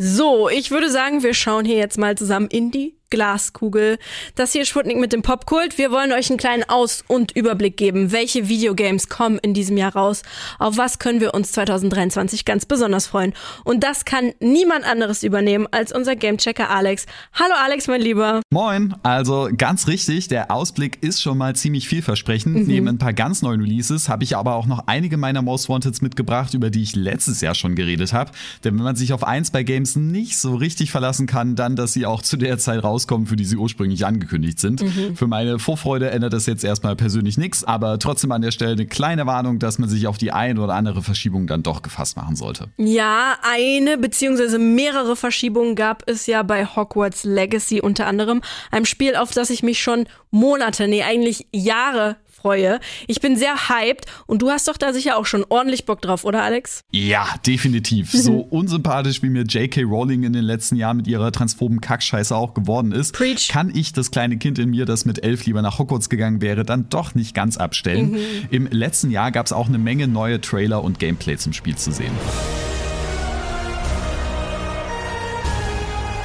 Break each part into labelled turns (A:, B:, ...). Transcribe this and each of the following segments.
A: So, ich würde sagen, wir schauen hier jetzt mal zusammen in die Glaskugel. Das hier ist Sputnik mit dem Popkult. Wir wollen euch einen kleinen Aus- und Überblick geben. Welche Videogames kommen in diesem Jahr raus? Auf was können wir uns 2023 ganz besonders freuen? Und das kann niemand anderes übernehmen als unser Gamechecker Alex. Hallo Alex, mein Lieber.
B: Moin. Also ganz richtig, der Ausblick ist schon mal ziemlich vielversprechend. Mhm. Neben ein paar ganz neuen Releases habe ich aber auch noch einige meiner Most Wanteds mitgebracht, über die ich letztes Jahr schon geredet habe. Denn wenn man sich auf eins bei Games nicht so richtig verlassen kann, dann, dass sie auch zu der Zeit raus rauskommen, für die sie ursprünglich angekündigt sind. Mhm. Für meine Vorfreude ändert das jetzt erstmal persönlich nichts, aber trotzdem an der Stelle eine kleine Warnung, dass man sich auf die ein oder andere Verschiebung dann doch gefasst machen sollte.
A: Ja, eine beziehungsweise mehrere Verschiebungen gab es ja bei Hogwarts Legacy unter anderem, einem Spiel, auf das ich mich schon Monate, nee, eigentlich Jahre freue. Ich bin sehr hyped und du hast doch da sicher auch schon ordentlich Bock drauf, oder Alex?
B: Ja, definitiv. so unsympathisch wie mir J.K. Rowling in den letzten Jahren mit ihrer transphoben Kackscheiße auch geworden ist, Preach. kann ich das kleine Kind in mir, das mit elf lieber nach Hogwarts gegangen wäre, dann doch nicht ganz abstellen. Mhm. Im letzten Jahr gab es auch eine Menge neue Trailer und Gameplay zum Spiel zu sehen.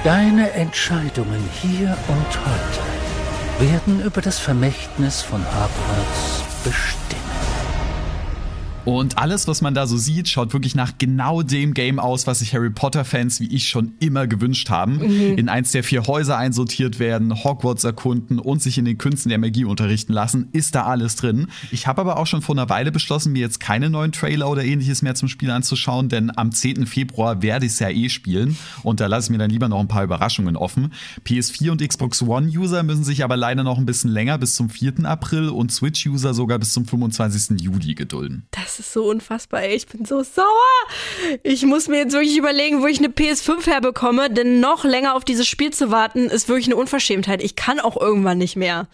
C: Deine Entscheidungen hier und heute werden über das Vermächtnis von Hogwarts bestimmen.
B: Und alles, was man da so sieht, schaut wirklich nach genau dem Game aus, was sich Harry Potter-Fans wie ich schon immer gewünscht haben. Mhm. In eins der vier Häuser einsortiert werden, Hogwarts erkunden und sich in den Künsten der Magie unterrichten lassen, ist da alles drin. Ich habe aber auch schon vor einer Weile beschlossen, mir jetzt keine neuen Trailer oder ähnliches mehr zum Spiel anzuschauen, denn am 10. Februar werde ich es ja eh spielen und da lasse ich mir dann lieber noch ein paar Überraschungen offen. PS4 und Xbox One-User müssen sich aber leider noch ein bisschen länger bis zum 4. April und Switch-User sogar bis zum 25. Juli gedulden.
A: Das das ist so unfassbar, ey. Ich bin so sauer. Ich muss mir jetzt wirklich überlegen, wo ich eine PS5 herbekomme, denn noch länger auf dieses Spiel zu warten, ist wirklich eine Unverschämtheit. Ich kann auch irgendwann nicht mehr.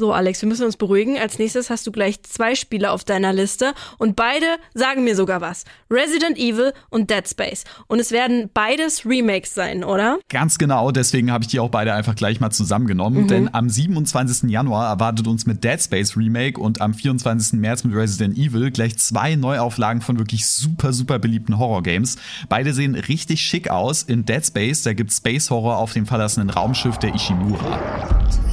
A: So, Alex, wir müssen uns beruhigen. Als nächstes hast du gleich zwei Spiele auf deiner Liste und beide sagen mir sogar was. Resident Evil und Dead Space. Und es werden beides Remakes sein, oder?
B: Ganz genau, deswegen habe ich die auch beide einfach gleich mal zusammengenommen. Mhm. Denn am 27. Januar erwartet uns mit Dead Space Remake und am 24. März mit Resident Evil gleich zwei Neuauflagen von wirklich super, super beliebten Horror-Games. Beide sehen richtig schick aus. In Dead Space, da gibt Space Horror auf dem verlassenen Raumschiff der Ishimura.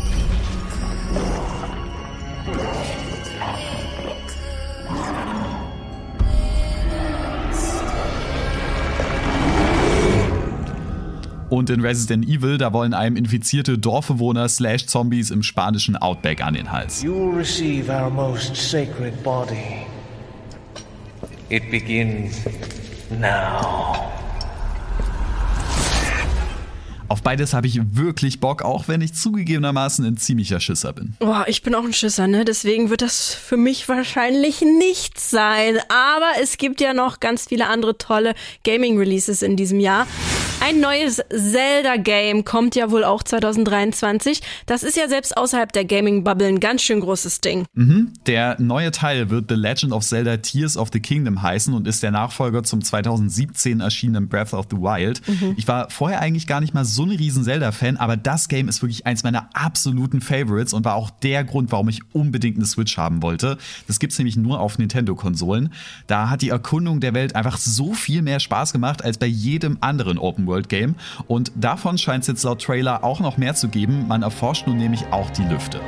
B: Und in Resident Evil, da wollen einem infizierte Dorfbewohner slash Zombies im spanischen Outback an den Hals. You will receive our most sacred body. It begins now. Auf beides habe ich wirklich Bock, auch wenn ich zugegebenermaßen ein ziemlicher Schisser bin.
A: Boah, ich bin auch ein Schisser, ne? Deswegen wird das für mich wahrscheinlich nichts sein. Aber es gibt ja noch ganz viele andere tolle Gaming-Releases in diesem Jahr. Ein neues Zelda-Game kommt ja wohl auch 2023. Das ist ja selbst außerhalb der Gaming-Bubble ein ganz schön großes Ding.
B: Mhm. Der neue Teil wird The Legend of Zelda Tears of the Kingdom heißen und ist der Nachfolger zum 2017 erschienenen Breath of the Wild. Mhm. Ich war vorher eigentlich gar nicht mal so ein riesen Zelda-Fan, aber das Game ist wirklich eins meiner absoluten Favorites und war auch der Grund, warum ich unbedingt eine Switch haben wollte. Das gibt's nämlich nur auf Nintendo-Konsolen. Da hat die Erkundung der Welt einfach so viel mehr Spaß gemacht als bei jedem anderen Open Open-World-Game. Und davon scheint es jetzt laut Trailer auch noch mehr zu geben. Man erforscht nun nämlich auch die Lüfte.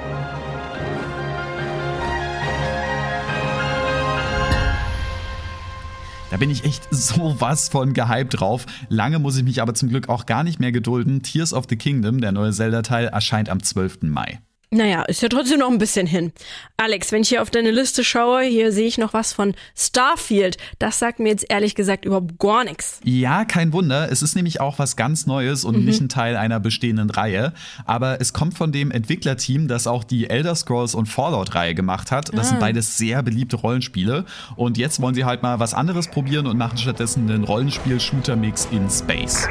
B: Da bin ich echt sowas von gehypt drauf. Lange muss ich mich aber zum Glück auch gar nicht mehr gedulden. Tears of the Kingdom, der neue Zelda-Teil, erscheint am 12. Mai.
A: Naja, ist ja trotzdem noch ein bisschen hin. Alex, wenn ich hier auf deine Liste schaue, hier sehe ich noch was von Starfield. Das sagt mir jetzt ehrlich gesagt überhaupt gar nichts.
B: Ja, kein Wunder. Es ist nämlich auch was ganz Neues und mhm. nicht ein Teil einer bestehenden Reihe. Aber es kommt von dem Entwicklerteam, das auch die Elder Scrolls und Fallout-Reihe gemacht hat. Das ah. sind beides sehr beliebte Rollenspiele. Und jetzt wollen sie halt mal was anderes probieren und machen stattdessen einen Rollenspiel-Shooter-Mix in Space.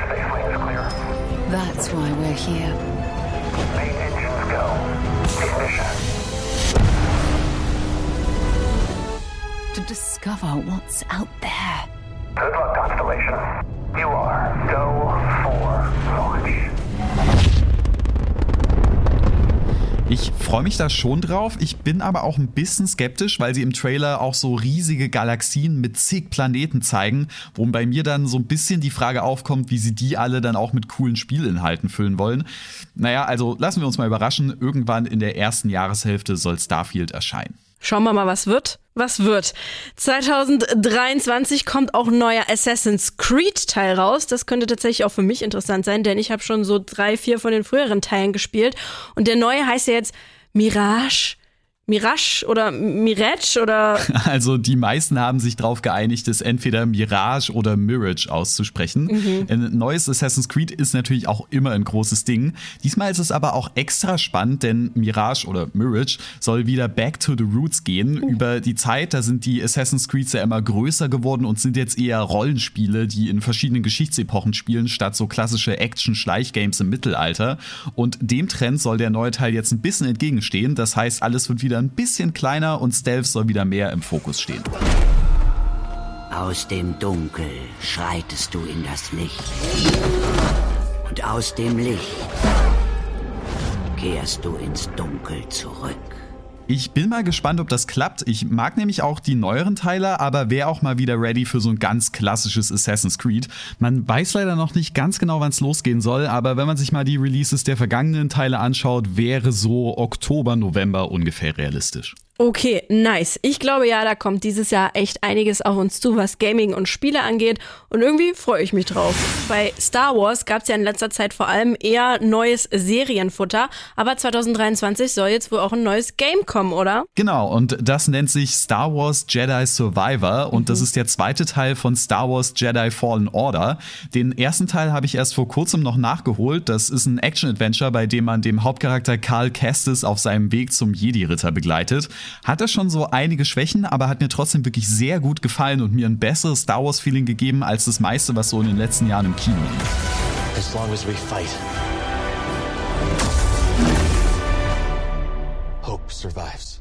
B: That's why we're here. To discover what's out there. Good luck, Constellation. You are go for launch. Ich freue mich da schon drauf. Ich bin aber auch ein bisschen skeptisch, weil sie im Trailer auch so riesige Galaxien mit zig Planeten zeigen, wo bei mir dann so ein bisschen die Frage aufkommt, wie sie die alle dann auch mit coolen Spielinhalten füllen wollen. Naja, also lassen wir uns mal überraschen. Irgendwann in der ersten Jahreshälfte soll Starfield erscheinen.
A: Schauen wir mal, was wird. Was wird? 2023 kommt auch ein neuer Assassin's Creed Teil raus. Das könnte tatsächlich auch für mich interessant sein, denn ich habe schon so drei, vier von den früheren Teilen gespielt. Und der neue heißt ja jetzt Mirage Mirage oder Mirage oder.
B: Also die meisten haben sich darauf geeinigt, es entweder Mirage oder Mirage auszusprechen. Mhm. Ein neues Assassin's Creed ist natürlich auch immer ein großes Ding. Diesmal ist es aber auch extra spannend, denn Mirage oder Mirage soll wieder back to the roots gehen. Mhm. Über die Zeit, da sind die Assassin's Creeds ja immer größer geworden und sind jetzt eher Rollenspiele, die in verschiedenen Geschichtsepochen spielen, statt so klassische Action-Schleichgames im Mittelalter. Und dem Trend soll der neue Teil jetzt ein bisschen entgegenstehen. Das heißt, alles wird wieder wieder ein bisschen kleiner und Stealth soll wieder mehr im Fokus stehen.
D: Aus dem Dunkel schreitest du in das Licht. Und aus dem Licht kehrst du ins Dunkel zurück.
B: Ich bin mal gespannt, ob das klappt. Ich mag nämlich auch die neueren Teile, aber wäre auch mal wieder ready für so ein ganz klassisches Assassin's Creed. Man weiß leider noch nicht ganz genau, wann es losgehen soll, aber wenn man sich mal die Releases der vergangenen Teile anschaut, wäre so Oktober, November ungefähr realistisch.
A: Okay, nice. Ich glaube ja, da kommt dieses Jahr echt einiges auf uns zu, was Gaming und Spiele angeht. Und irgendwie freue ich mich drauf. Bei Star Wars gab es ja in letzter Zeit vor allem eher neues Serienfutter. Aber 2023 soll jetzt wohl auch ein neues Game kommen, oder?
B: Genau, und das nennt sich Star Wars Jedi Survivor. Und mhm. das ist der zweite Teil von Star Wars Jedi Fallen Order. Den ersten Teil habe ich erst vor kurzem noch nachgeholt. Das ist ein Action-Adventure, bei dem man dem Hauptcharakter Carl Kestis auf seinem Weg zum Jedi-Ritter begleitet. Hat er schon so einige Schwächen, aber hat mir trotzdem wirklich sehr gut gefallen und mir ein besseres Star Wars Feeling gegeben als das meiste, was so in den letzten Jahren im Kino lief. As long as we fight, hope survives.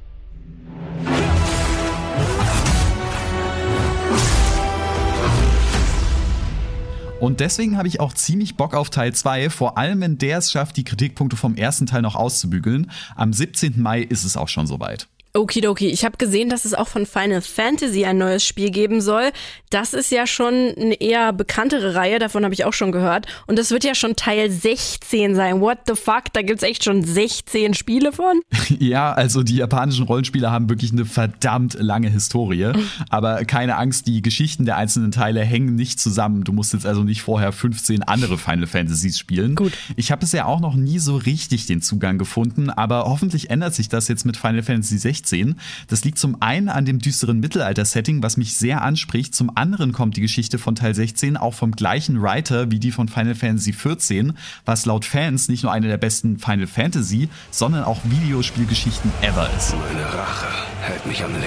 B: Und deswegen habe ich auch ziemlich Bock auf Teil 2, vor allem wenn der es schafft, die Kritikpunkte vom ersten Teil noch auszubügeln. Am 17. Mai ist es auch schon soweit.
A: Okidoki. Ich habe gesehen, dass es auch von Final Fantasy ein neues Spiel geben soll. Das ist ja schon eine eher bekanntere Reihe, davon habe ich auch schon gehört. Und das wird ja schon Teil 16 sein. What the fuck? Da gibt's echt schon 16 Spiele von?
B: Ja, also die japanischen Rollenspiele haben wirklich eine verdammt lange Historie. Aber keine Angst, die Geschichten der einzelnen Teile hängen nicht zusammen. Du musst jetzt also nicht vorher 15 andere Final Fantasies spielen.
A: Gut.
B: Ich habe bisher auch noch nie so richtig den Zugang gefunden, aber hoffentlich ändert sich das jetzt mit Final Fantasy 16 16. Das liegt zum einen an dem düsteren Mittelalter-Setting, was mich sehr anspricht. Zum anderen kommt die Geschichte von Teil 16 auch vom gleichen Writer wie die von Final Fantasy 14, was laut Fans nicht nur eine der besten Final Fantasy, sondern auch Videospielgeschichten ever ist.
E: Meine Rache hält mich am Leben.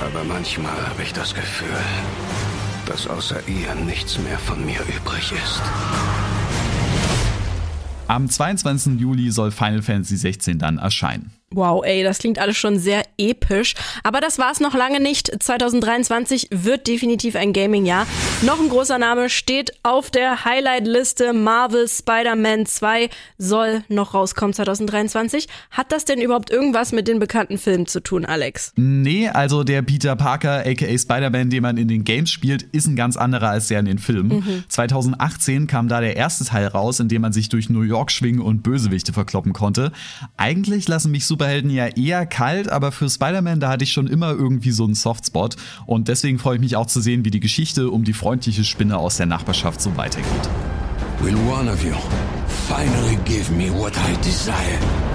E: Aber manchmal habe ich das Gefühl, dass außer ihr nichts mehr von mir übrig ist.
B: Am 22. Juli soll Final Fantasy 16 dann erscheinen.
A: Wow, ey, das klingt alles schon sehr episch. Aber das war's noch lange nicht. 2023 wird definitiv ein Gaming-Jahr. Noch ein großer Name steht auf der Highlight-Liste. Marvel Spider-Man 2 soll noch rauskommen 2023. Hat das denn überhaupt irgendwas mit den bekannten Filmen zu tun, Alex?
B: Nee, also der Peter Parker, aka Spider-Man, den man in den Games spielt, ist ein ganz anderer als der in den Filmen. Mhm. 2018 kam da der erste Teil raus, in dem man sich durch New York schwingen und Bösewichte verkloppen konnte. Eigentlich lassen mich super Superhelden ja eher kalt, aber für Spider-Man, da hatte ich schon immer irgendwie so einen Softspot. Und deswegen freue ich mich auch zu sehen, wie die Geschichte um die freundliche Spinne aus der Nachbarschaft so weitergeht. Will one of you finally give me what I desire?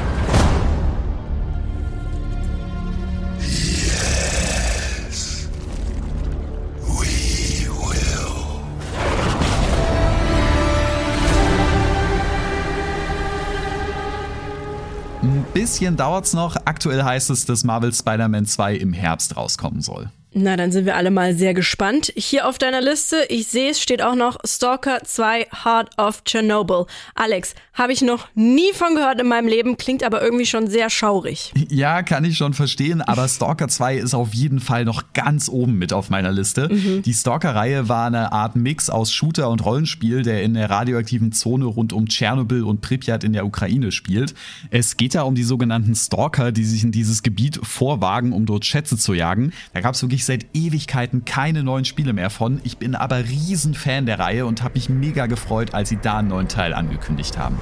B: Bisschen dauert's noch. Aktuell heißt es, dass Marvel Spider-Man 2 im Herbst rauskommen soll.
A: Na, dann sind wir alle mal sehr gespannt. Hier auf deiner Liste, ich sehe es, steht auch noch Stalker 2 Heart of Chernobyl. Alex, habe ich noch nie von gehört in meinem Leben, klingt aber irgendwie schon sehr schaurig.
B: Ja, kann ich schon verstehen, aber Stalker 2 ist auf jeden Fall noch ganz oben mit auf meiner Liste. Mhm. Die Stalker-Reihe war eine Art Mix aus Shooter und Rollenspiel, der in der radioaktiven Zone rund um Tschernobyl und Pripyat in der Ukraine spielt. Es geht da um die sogenannten Stalker, die sich in dieses Gebiet vorwagen, um dort Schätze zu jagen. Da gab es wirklich seit Ewigkeiten keine neuen Spiele mehr von. Ich bin aber riesen Fan der Reihe und habe mich mega gefreut, als sie da einen neuen Teil angekündigt haben.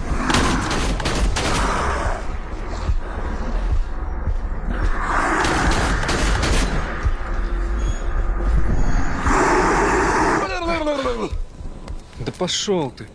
E: Да пошел ты.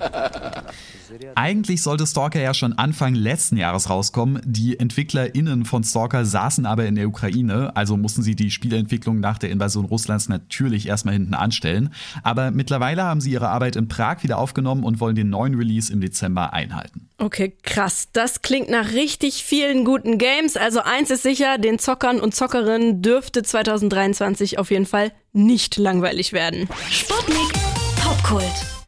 B: Eigentlich sollte Stalker ja schon Anfang letzten Jahres rauskommen. Die EntwicklerInnen von Stalker saßen aber in der Ukraine, also mussten sie die Spielentwicklung nach der Invasion Russlands natürlich erstmal hinten anstellen. Aber mittlerweile haben sie ihre Arbeit in Prag wieder aufgenommen und wollen den neuen Release im Dezember einhalten.
A: Okay, krass. Das klingt nach richtig vielen guten Games. Also eins ist sicher, den Zockern und Zockerinnen dürfte 2023 auf jeden Fall nicht langweilig werden.
F: Sputnik Popkult.